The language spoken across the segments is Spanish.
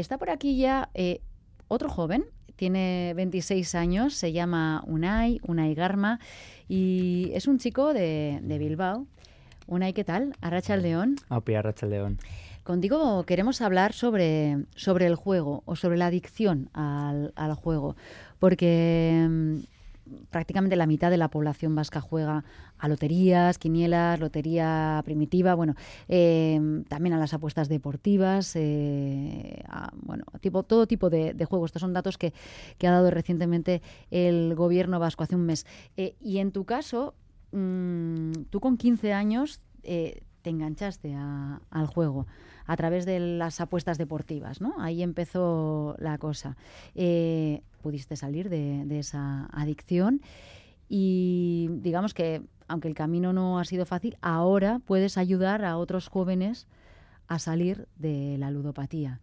está por aquí ya eh, otro joven, tiene 26 años, se llama Unai, Unai Garma, y es un chico de, de Bilbao. Unai, ¿qué tal? Arracha el León. Api, Arracha el León. Contigo queremos hablar sobre, sobre el juego o sobre la adicción al, al juego, porque mm, prácticamente la mitad de la población vasca juega a loterías, quinielas, lotería primitiva, bueno, eh, también a las apuestas deportivas, eh, bueno, tipo, todo tipo de, juegos. Estos son datos que, que, ha dado recientemente el gobierno vasco hace un mes. Eh, y en tu caso, mmm, tú con 15 años eh, te enganchaste a, al juego a través de las apuestas deportivas, ¿no? Ahí empezó la cosa. Eh, pudiste salir de, esa adicción y digamos que, aunque el camino no ha sido fácil, ahora puedes ayudar a otros jóvenes a salir de la ludopatía.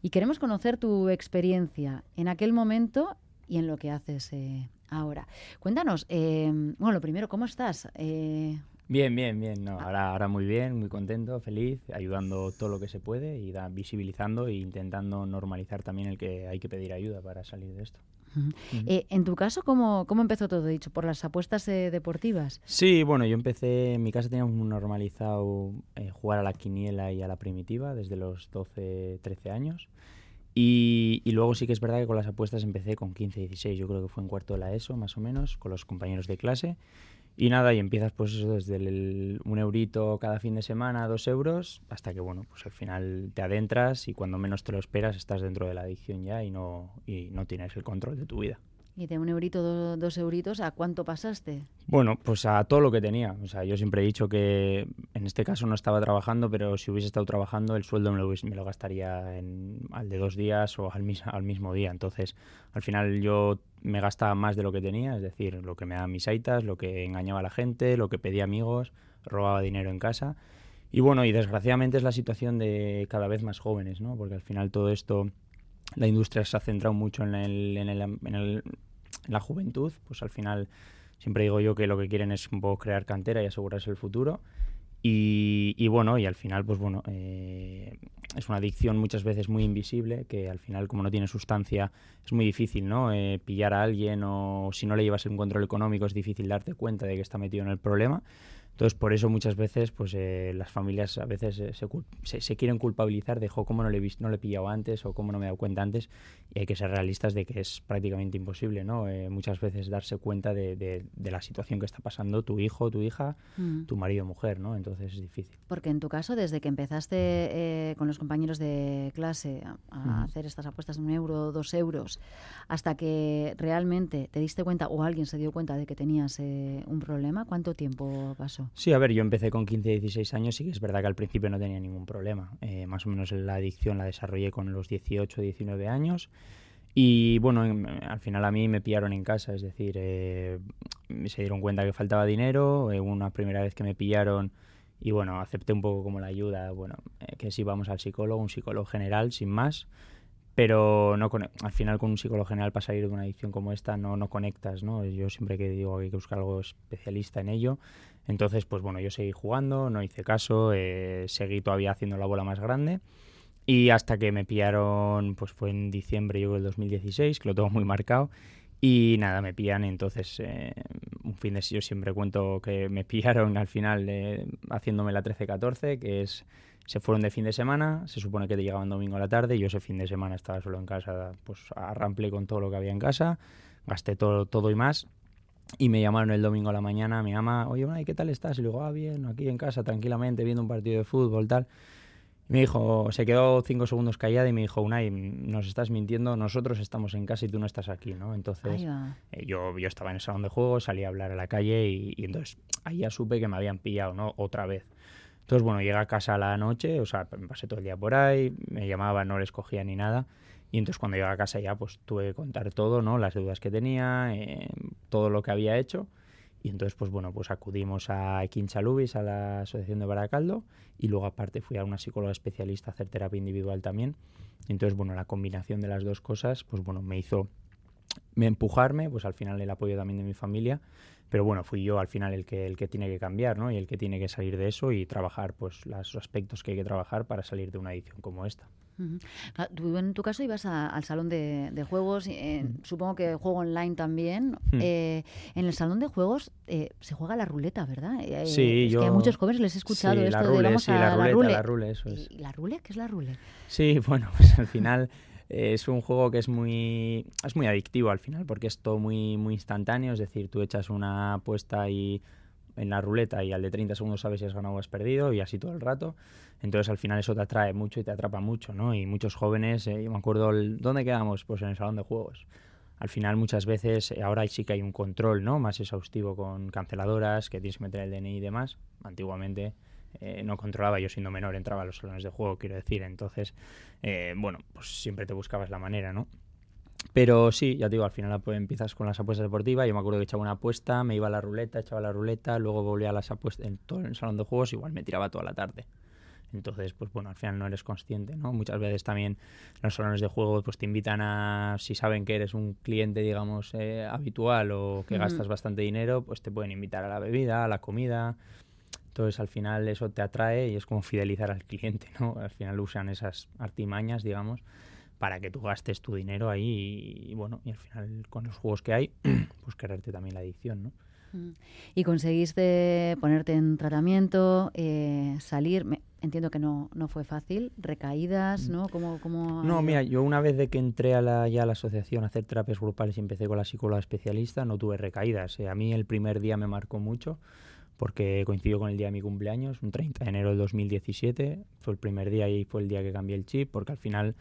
Y queremos conocer tu experiencia en aquel momento y en lo que haces eh, ahora. Cuéntanos, eh, bueno, lo primero, ¿cómo estás? Bien, bien, bien. No, ahora, ahora muy bien, muy contento, feliz, ayudando todo lo que se puede y da, visibilizando e intentando normalizar también el que hay que pedir ayuda para salir de esto. Uh -huh. Uh -huh. Eh, en tu caso, ¿cómo, ¿cómo, empezó todo dicho? ¿Por las apuestas eh, deportivas? Sí, bueno, yo empecé, en mi casa teníamos normalizado eh, jugar a la quiniela y a la primitiva desde los 12, 13 años. Y, y, luego sí que es verdad que con las apuestas empecé con 15, 16, yo creo que fue en cuarto de la ESO más o menos, con los compañeros de clase. Y nada, y empiezas pues eso desde el, un eurito cada fin de semana, dos euros, hasta que bueno, pues al final te adentras y cuando menos te lo esperas estás dentro de la adicción ya y no, y no tienes el control de tu vida. ¿Y de un eurito, do, dos euritos, a cuánto pasaste? Bueno, pues a todo lo que tenía. O sea, yo siempre he dicho que en este caso no estaba trabajando, pero si hubiese estado trabajando, el sueldo me lo, gastaría en, al de dos días o al, mis, al mismo día. Entonces, al final yo me gastaba más de lo que tenía, es decir, lo que me daban mis aitas, lo que engañaba a la gente, lo que pedía amigos, robaba dinero en casa. Y bueno, y desgraciadamente es la situación de cada vez más jóvenes, ¿no? Porque al final todo esto, la industria se ha centrado mucho en, el, en, el, en, el, la juventud, pues al final siempre digo yo que lo que quieren es un poco crear cantera y asegurarse el futuro. Y, y, bueno, y al final, pues bueno, eh, es una adicción muchas veces muy invisible, que al final, como no tiene sustancia, es muy difícil, ¿no? Eh, pillar a alguien o si no le llevas un control económico es difícil darte cuenta de que está metido en el problema. Entonces, por eso muchas veces pues eh, las familias a veces eh, se, se, se, quieren culpabilizar de, cómo no le, he no le he pillado antes o cómo no me he dado cuenta antes. Y hay que ser realistas de que es prácticamente imposible, ¿no? Eh, muchas veces darse cuenta de, de, de, la situación que está pasando tu hijo, tu hija, mm. tu marido, mujer, ¿no? Entonces es difícil. Porque en tu caso, desde que empezaste eh, con los compañeros de clase a, a mm. hacer estas apuestas de un euro, dos euros, hasta que realmente te diste cuenta o alguien se dio cuenta de que tenías eh, un problema, ¿cuánto tiempo pasó? Sí, a ver, yo empecé con 15, 16 años y que es verdad que al principio no tenía ningún problema. Eh, más o menos la adicción la desarrollé con los 18, 19 años. Y bueno, en, al final a mí me pillaron en casa, es decir, eh, se dieron cuenta que faltaba dinero, eh, una primera vez que me pillaron y bueno, acepté un poco como la ayuda, bueno, eh, que si vamos al psicólogo, un psicólogo general, sin más, pero no al final con un psicólogo general para salir de una adicción como esta no, no conectas, ¿no? Yo siempre que digo que hay que buscar algo especialista en ello, entonces pues bueno, yo seguí jugando, no hice caso, eh, seguí todavía haciendo la bola más grande. Y hasta que me pillaron, pues fue en diciembre yo del 2016, que lo tengo muy marcado, y nada, me pillan, entonces eh, un fin de yo siempre cuento que me pillaron al final eh, haciéndome la 13-14, que es se fueron de fin de semana, se supone que te llegaban domingo a la tarde, yo ese fin de semana estaba solo en casa, pues arramplé con todo lo que había en casa, gasté todo, todo y más, y me llamaron el domingo a la mañana, mi ama, oye, ¿qué tal estás? Y le digo, ah, bien, aquí en casa, tranquilamente, viendo un partido de fútbol, tal. Y me dijo, se quedó cinco segundos callada y me dijo, Unai, nos estás mintiendo, nosotros estamos en casa y tú no estás aquí, ¿no? Entonces, eh, yo, yo estaba en el salón de juego, salí a hablar a la calle y, y entonces ahí ya supe que me habían pillado, ¿no? Otra vez. Entonces, bueno, llegué a casa a la noche, o sea, me pasé todo el día por ahí, me llamaba, no les cogía ni nada. Y entonces cuando llegué a casa ya, pues tuve que contar todo, ¿no? Las deudas que tenía, eh, todo lo que había hecho. Y entonces, pues bueno, pues acudimos a Quinchalubis, a la Asociación de Baracaldo, y luego aparte fui a una psicóloga especialista a hacer terapia individual también. Y entonces, bueno, la combinación de las dos cosas, pues bueno, me hizo me empujarme, pues al final el apoyo también de mi familia, pero bueno, fui yo al final el que, el que tiene que cambiar, ¿no? Y el que tiene que salir de eso y trabajar, pues, los aspectos que hay que trabajar para salir de una edición como esta. Tú en tu caso ibas al salón de, juegos, eh, supongo que juego online también. Eh, en el salón de juegos eh, se juega la ruleta, ¿verdad? sí, es que a muchos jóvenes les he escuchado esto de vamos a la, ruleta, la rule. eso es. ¿Y la rule? ¿Qué es la rule? Sí, bueno, pues al final es un juego que es muy es muy adictivo al final porque es todo muy muy instantáneo, es decir, tú echas una apuesta y en la ruleta y al de 30 segundos sabes si has ganado o has perdido y así todo el rato. Entonces al final eso te atrae mucho y te atrapa mucho, ¿no? Y muchos jóvenes, eh, yo me acuerdo, ¿dónde quedamos? Pues en el salón de juegos. Al final muchas veces, eh, ahora sí que hay un control, ¿no? Más exhaustivo con canceladoras, que tienes que meter el DNI y demás. Antiguamente eh, no controlaba, yo siendo menor entraba a los salones de juego, quiero decir. Entonces, bueno, pues siempre te buscabas la manera, ¿no? Pero sí, ya te digo, al final pues, empiezas con las apuestas deportivas. Yo me acuerdo que echaba una apuesta, me iba a la ruleta, echaba la ruleta, luego volvía a las apuestas en todo el salón de juegos, igual me tiraba toda la tarde. Entonces, pues bueno, al final no eres consciente, ¿no? Muchas veces también los salones de juego pues te invitan a, si saben que eres un cliente, digamos, eh, habitual o que gastas bastante dinero, pues te pueden invitar a la bebida, a la comida. Entonces, al final eso te atrae y es como fidelizar al cliente, ¿no? Al final usan esas artimañas, digamos, para que tú gastes tu dinero ahí y, bueno, y al final con los juegos que hay, pues quererte también la adicción, ¿no? Mm. Y conseguiste ponerte en tratamiento, eh, salir. entiendo que no, no fue fácil. Recaídas, mm. ¿no? ¿Cómo, cómo no, mira, yo una vez de que entré a la, ya a la asociación a hacer terapias grupales y empecé con la psicóloga especialista, no tuve recaídas. Eh, a mí el primer día me marcó mucho porque coincidió con el día de mi cumpleaños, un 30 de enero del 2017. Fue el primer día y fue el día que cambié el chip, porque al final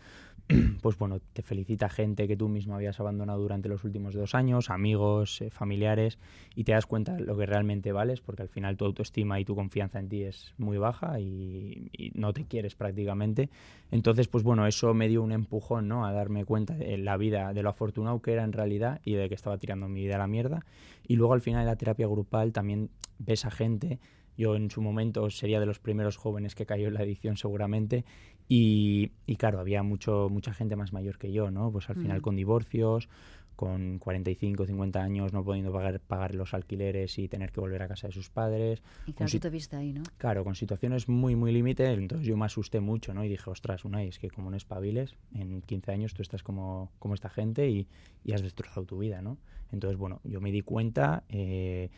pues bueno, te felicita gente que tú mismo habías abandonado durante los últimos dos años, amigos, eh, familiares, y te das cuenta de lo que realmente vales, porque al final tu autoestima y tu confianza en ti es muy baja y, no te quieres prácticamente. Entonces, pues bueno, eso me dio un empujón, ¿no? A darme cuenta de la vida, de lo afortunado que era en realidad y de que estaba tirando mi vida a la mierda. Y luego al final de la terapia grupal también ves a gente yo en su momento sería de los primeros jóvenes que cayó en la adicción seguramente y, y, claro, había mucho, mucha gente más mayor que yo, ¿no? Pues al final mm. con divorcios, con 45, 50 años no pudiendo pagar, pagar los alquileres y tener que volver a casa de sus padres. Y claro, tú te viste ahí, ¿no? Claro, con situaciones muy, muy límite, entonces yo me asusté mucho, ¿no? Y dije, ostras, una es que como no espabiles, en 15 años tú estás como, como esta gente y, y has destrozado tu vida, ¿no? Entonces, bueno, yo me di cuenta... Eh,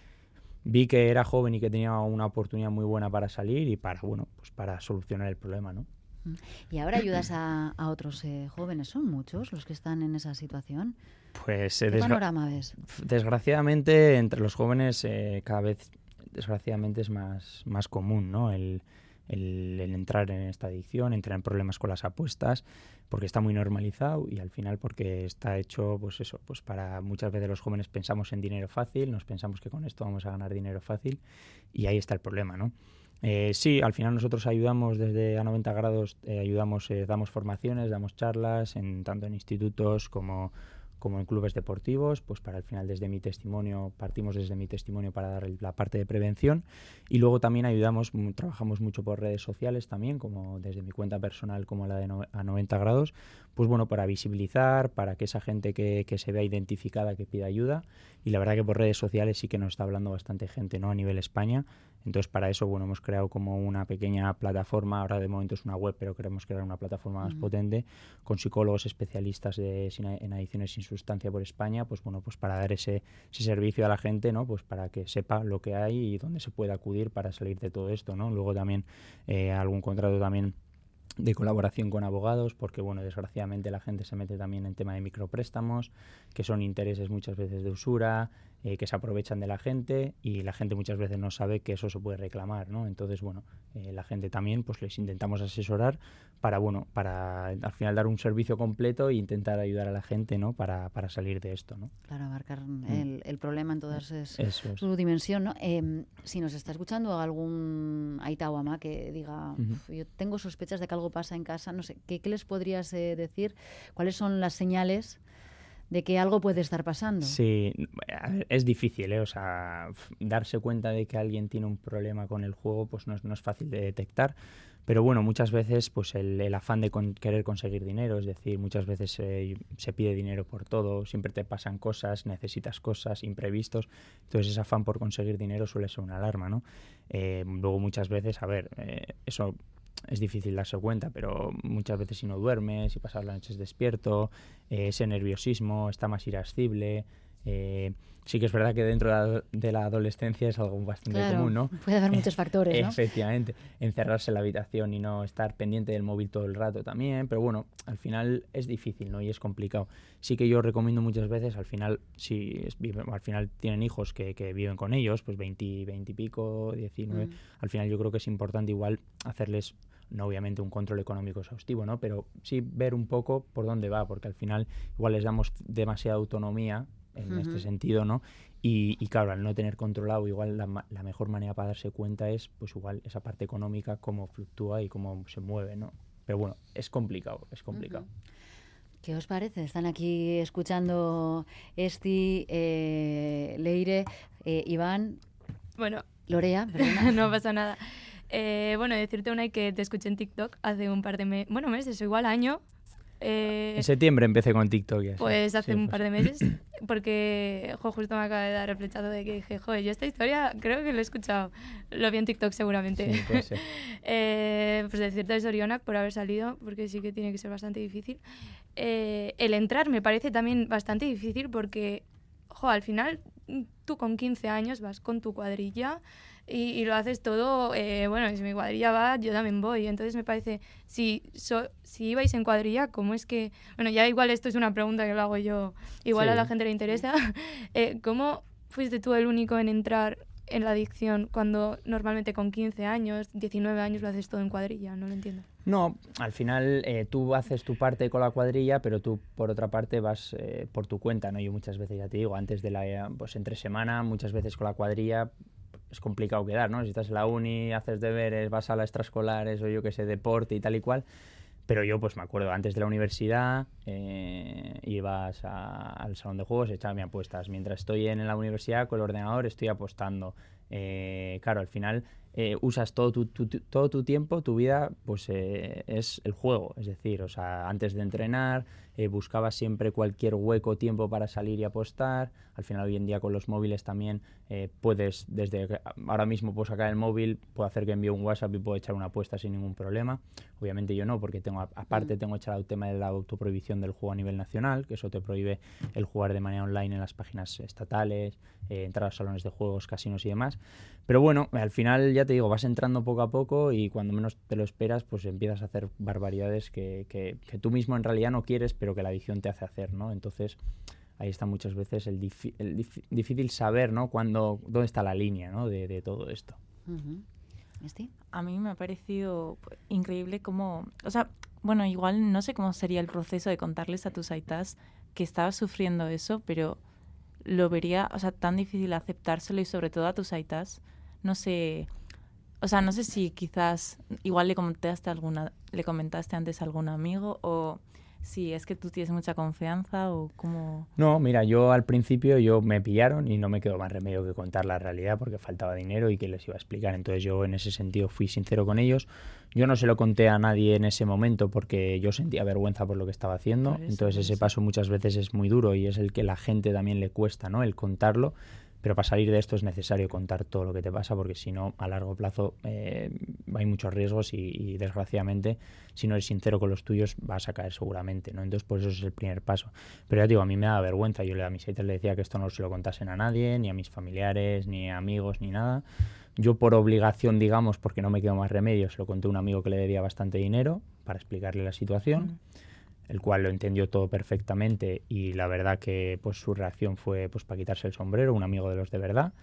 vi que era joven y que tenía una oportunidad muy buena para salir y para, bueno, pues para solucionar el problema, ¿no? ¿Y ahora ayudas a, otros eh, jóvenes? ¿Son muchos los que están en esa situación? Pues ¿Qué panorama ves? Desgraciadamente, entre los jóvenes eh, cada vez, desgraciadamente, es más, más común, ¿no? El, el, entrar en esta adicción, entrar en problemas con las apuestas, porque está muy normalizado y al final porque está hecho, pues eso, pues para muchas veces los jóvenes pensamos en dinero fácil, nos pensamos que con esto vamos a ganar dinero fácil y ahí está el problema, ¿no? Eh, sí, al final nosotros ayudamos desde a 90 grados, eh, ayudamos, eh, damos formaciones, damos charlas, en, tanto en institutos como, como en clubes deportivos, pues para el final desde mi testimonio, partimos desde mi testimonio para dar la parte de prevención y luego también ayudamos, trabajamos mucho por redes sociales también, como desde mi cuenta personal como la de a 90 grados, pues bueno, para visibilizar, para que esa gente que, que, se vea identificada, que pida ayuda y la verdad que por redes sociales sí que nos está hablando bastante gente, ¿no? A nivel España, entonces, para eso, bueno, hemos creado como una pequeña plataforma, ahora de momento es una web, pero queremos crear una plataforma más potente con psicólogos especialistas de, en adicciones sin sustancia por España, pues bueno, pues para dar ese, ese servicio a la gente, ¿no? Pues para que sepa lo que hay y dónde se puede acudir para salir de todo esto, ¿no? Luego también eh, algún contrato también de colaboración con abogados, porque bueno, desgraciadamente la gente se mete también en tema de micropréstamos, que son intereses muchas veces de usura, eh, que se aprovechan de la gente y la gente muchas veces no sabe que eso se puede reclamar, ¿no? Entonces, bueno, eh, la gente también, pues les intentamos asesorar para, bueno, para al final dar un servicio completo e intentar ayudar a la gente, ¿no? Para, para salir de esto, ¿no? Claro, abarcar mm. el, problema en toda su dimensión, ¿no? Em, si nos está escuchando algún Aita que diga, yo tengo sospechas de que algo pasa en casa, no sé, ¿qué, qué les podrías eh, decir? ¿Cuáles son las señales de que algo puede estar pasando. Sí, es difícil, ¿eh? O sea, darse cuenta de que alguien tiene un problema con el juego, pues no es, no es fácil de detectar. Pero bueno, muchas veces pues el, afán de querer conseguir dinero, es decir, muchas veces se pide dinero por todo, siempre te pasan cosas, necesitas cosas, imprevistos, entonces ese afán por conseguir dinero suele ser una alarma, ¿no? Eh, luego muchas veces, a ver, eh, eso es difícil darse cuenta, pero muchas veces si no duermes, si pasas las noches despierto, eh, ese nerviosismo está más irascible, eh, sí que es verdad que dentro de la, adolescencia es algo bastante común, ¿no? Puede haber muchos factores, ¿no? Efectivamente, encerrarse en la habitación y no estar pendiente del móvil todo el rato también, pero bueno, al final es difícil, ¿no? Y es complicado. Sí que yo recomiendo muchas veces, al final, si al final tienen hijos que, viven con ellos, pues 20, 20 y pico, 19, mm. al final yo creo que es importante igual hacerles no obviamente un control económico exhaustivo, ¿no? Pero sí ver un poco por dónde va, porque al final igual les damos demasiada autonomía en este sentido, ¿no? Y, claro, al no tener controlado, igual la, la, mejor manera para darse cuenta es, pues igual, esa parte económica, cómo fluctúa y cómo se mueve, ¿no? Pero bueno, es complicado, es complicado. ¿Qué os parece? Están aquí escuchando Esti, eh, Leire, eh, Iván. Bueno. Lorea, no pasa nada. Eh, bueno, decirte una que te escuché en TikTok hace un par de meses, bueno, meses o igual año, eh, en septiembre empecé con TikTok. Pues hace un par de meses, porque justo me acaba de dar el flechazo de que dije, joder, yo esta historia creo que lo he escuchado. Lo vi en TikTok seguramente. eh, pues decirte de Sorionac por haber salido, porque sí que tiene que ser bastante difícil. Eh, el entrar me parece también bastante difícil porque, jo, al final tú con 15 años vas con tu cuadrilla y, lo haces todo, eh, bueno, si mi cuadrilla va, yo también voy. Entonces me parece, si, si ibais en cuadrilla, ¿cómo es que, bueno, ya igual esto es una pregunta que lo hago yo, igual a la gente le interesa, eh, ¿cómo fuiste tú el único en entrar en la adicción cuando normalmente con 15 años, 19 años lo haces todo en cuadrilla? No lo entiendo. No, al final eh, tú haces tu parte con la cuadrilla, pero tú por otra parte vas por tu cuenta, ¿no? Yo muchas veces ya te digo, antes de la, pues entre semana, muchas veces con la cuadrilla es complicado quedar, ¿no? Si estás en la uni, haces deberes, vas a las extraescolares o yo que sé, deporte y tal y cual. Pero yo, pues me acuerdo, antes de la universidad eh, ibas al salón de juegos, echaba mis apuestas. Mientras estoy en la universidad con el ordenador estoy apostando. Eh, claro, al final eh, usas todo tu, todo tu tiempo, tu vida, pues es el juego. Es decir, o sea, antes de entrenar, eh, buscaba siempre cualquier hueco tiempo para salir y apostar. Al final hoy en día con los móviles también eh, puedes, desde ahora mismo puedo sacar el móvil, puedo hacer que envíe un WhatsApp y puedo echar una apuesta sin ningún problema. Obviamente yo no, porque tengo aparte mm. tengo echado el tema de la autoprohibición del juego a nivel nacional, que eso te prohíbe el jugar de manera online en las páginas estatales, eh, entrar a salones de juegos, casinos y demás. Pero bueno, al final ya te digo, vas entrando poco a poco y cuando menos te lo esperas, pues empiezas a hacer barbaridades que, que, que tú mismo en realidad no quieres, pero que la adicción te hace hacer, ¿no? Entonces, ahí está muchas veces el, difícil saber, ¿no? Cuando, dónde está la línea, ¿no? De, todo esto. A mí me ha parecido increíble cómo, o sea, bueno, igual no sé cómo sería el proceso de contarles a tus aitas que estabas sufriendo eso, pero lo vería, o sea, tan difícil aceptárselo y sobre todo a tus aitas, no sé, o sea, no sé si quizás igual le comentaste alguna, le comentaste antes a algún amigo o Sí, es que tú tienes mucha confianza o cómo... No, mira, yo al principio yo me pillaron y no me quedó más remedio que contar la realidad porque faltaba dinero y que les iba a explicar. Entonces yo en ese sentido fui sincero con ellos. Yo no se lo conté a nadie en ese momento porque yo sentía vergüenza por lo que estaba haciendo. Entonces ese paso muchas veces es muy duro y es el que la gente también le cuesta, ¿no? El contarlo pero para salir de esto es necesario contar todo lo que te pasa porque si no, a largo plazo eh, hay muchos riesgos y, desgraciadamente, si no eres sincero con los tuyos, vas a caer seguramente. ¿no? Entonces, por eso es el primer paso. Pero ya digo, a mí me da vergüenza. Yo a mis haters le decía que esto no se lo contasen a nadie, ni a mis familiares, ni amigos, ni nada. Yo por obligación, digamos, porque no me quedo más remedio, se lo conté a un amigo que le debía bastante dinero para explicarle la situación el cual lo entendió todo perfectamente y la verdad que pues su reacción fue pues para quitarse el sombrero, un amigo de los de verdad.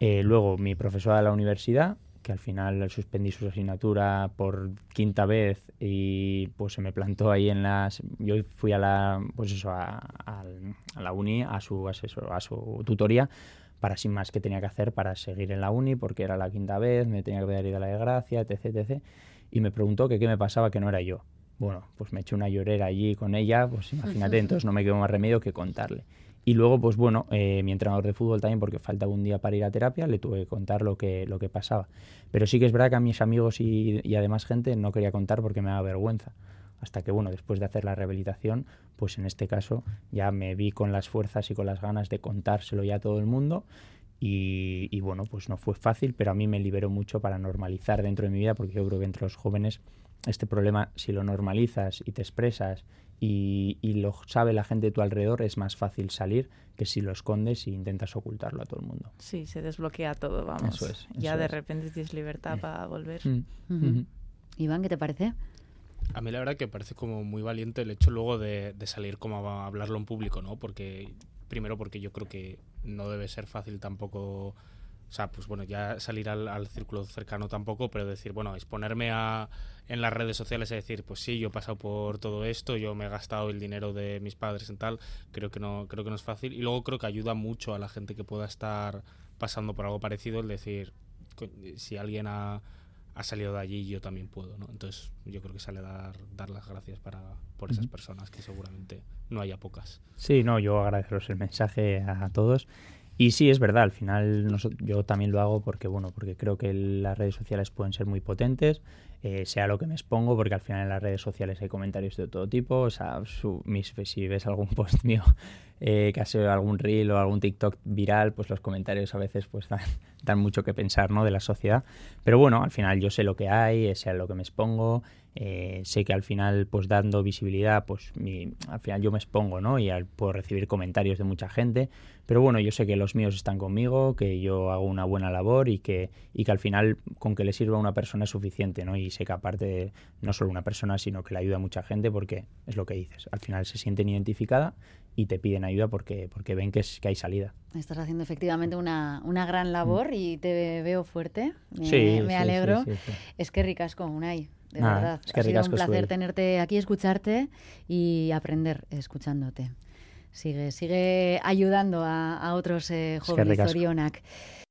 Eh, luego mi profesora de la universidad, que al final suspendí su asignatura por quinta vez y pues se me plantó ahí en las... Yo fui a la, pues eso, a, la uni, a su asesor, a su tutoría, para sin más que tenía que hacer para seguir en la uni, porque era la quinta vez, me tenía que pedir a la de gracia, etc, etc. Y me preguntó que qué me pasaba, que no era yo. Bueno, pues me eché una llorera allí con ella, pues imagínate, entonces no me quedó más remedio que contarle. Y luego, pues bueno, eh, mi entrenador de fútbol también, porque faltaba un día para ir a terapia, le tuve que contar lo que, lo que pasaba. Pero sí que es verdad que a mis amigos y, y además gente no quería contar porque me daba vergüenza. Hasta que, bueno, después de hacer la rehabilitación, pues en este caso ya me vi con las fuerzas y con las ganas de contárselo ya a todo el mundo y, bueno, pues no fue fácil, pero a mí me liberó mucho para normalizar dentro de mi vida, porque yo creo que entre los jóvenes este problema, si lo normalizas y te expresas y, lo sabe la gente de tu alrededor, es más fácil salir que si lo escondes y intentas ocultarlo a todo el mundo. Sí, se desbloquea todo, vamos. Eso es. ya de repente tienes libertad para volver. Mm. Iván, ¿qué te parece? A mí la verdad que parece como muy valiente el hecho luego de, de salir como a hablarlo en público, ¿no? Porque primero porque yo creo que no debe ser fácil tampoco, o sea, pues bueno, ya salir al, círculo cercano tampoco, pero decir, bueno, exponerme a, en las redes sociales y decir, pues sí, yo he pasado por todo esto, yo me he gastado el dinero de mis padres en tal, creo que no, creo que no es fácil. Y luego creo que ayuda mucho a la gente que pueda estar pasando por algo parecido el decir, si alguien ha ha salido de allí yo también puedo, ¿no? Entonces yo creo que sale a dar, dar las gracias para, por esas personas que seguramente no haya pocas. Sí, no, yo agradeceros el mensaje a, todos. Y sí, es verdad, al final yo también lo hago porque, bueno, porque creo que las redes sociales pueden ser muy potentes, eh, sea lo que me expongo, porque al final en las redes sociales hay comentarios de todo tipo, o sea, mis, si ves algún post mío eh, que ha sido algún reel o algún TikTok viral, pues los comentarios a veces pues dan, mucho que pensar ¿no? de la sociedad. Pero bueno, al final yo sé lo que hay, eh, sé a lo que me expongo, eh, sé que al final pues dando visibilidad, pues al final yo me expongo ¿no? y puedo recibir comentarios de mucha gente. Pero bueno, yo sé que los míos están conmigo, que yo hago una buena labor y que, y que al final con que le sirva a una persona es suficiente, ¿no? Y sé que aparte no solo una persona, sino que le ayuda a mucha gente porque es lo que dices. Al final se sienten identificada y te piden ayuda porque, porque ven que, es, que hay salida. Estás haciendo efectivamente una, una gran labor mm. y te veo fuerte. Me, sí, me alegro. es que ricasco, Unai, de verdad. Es que ha sido un placer tenerte aquí, escucharte y aprender escuchándote. Sigue, sigue ayudando a, a otros eh, jóvenes Orionac.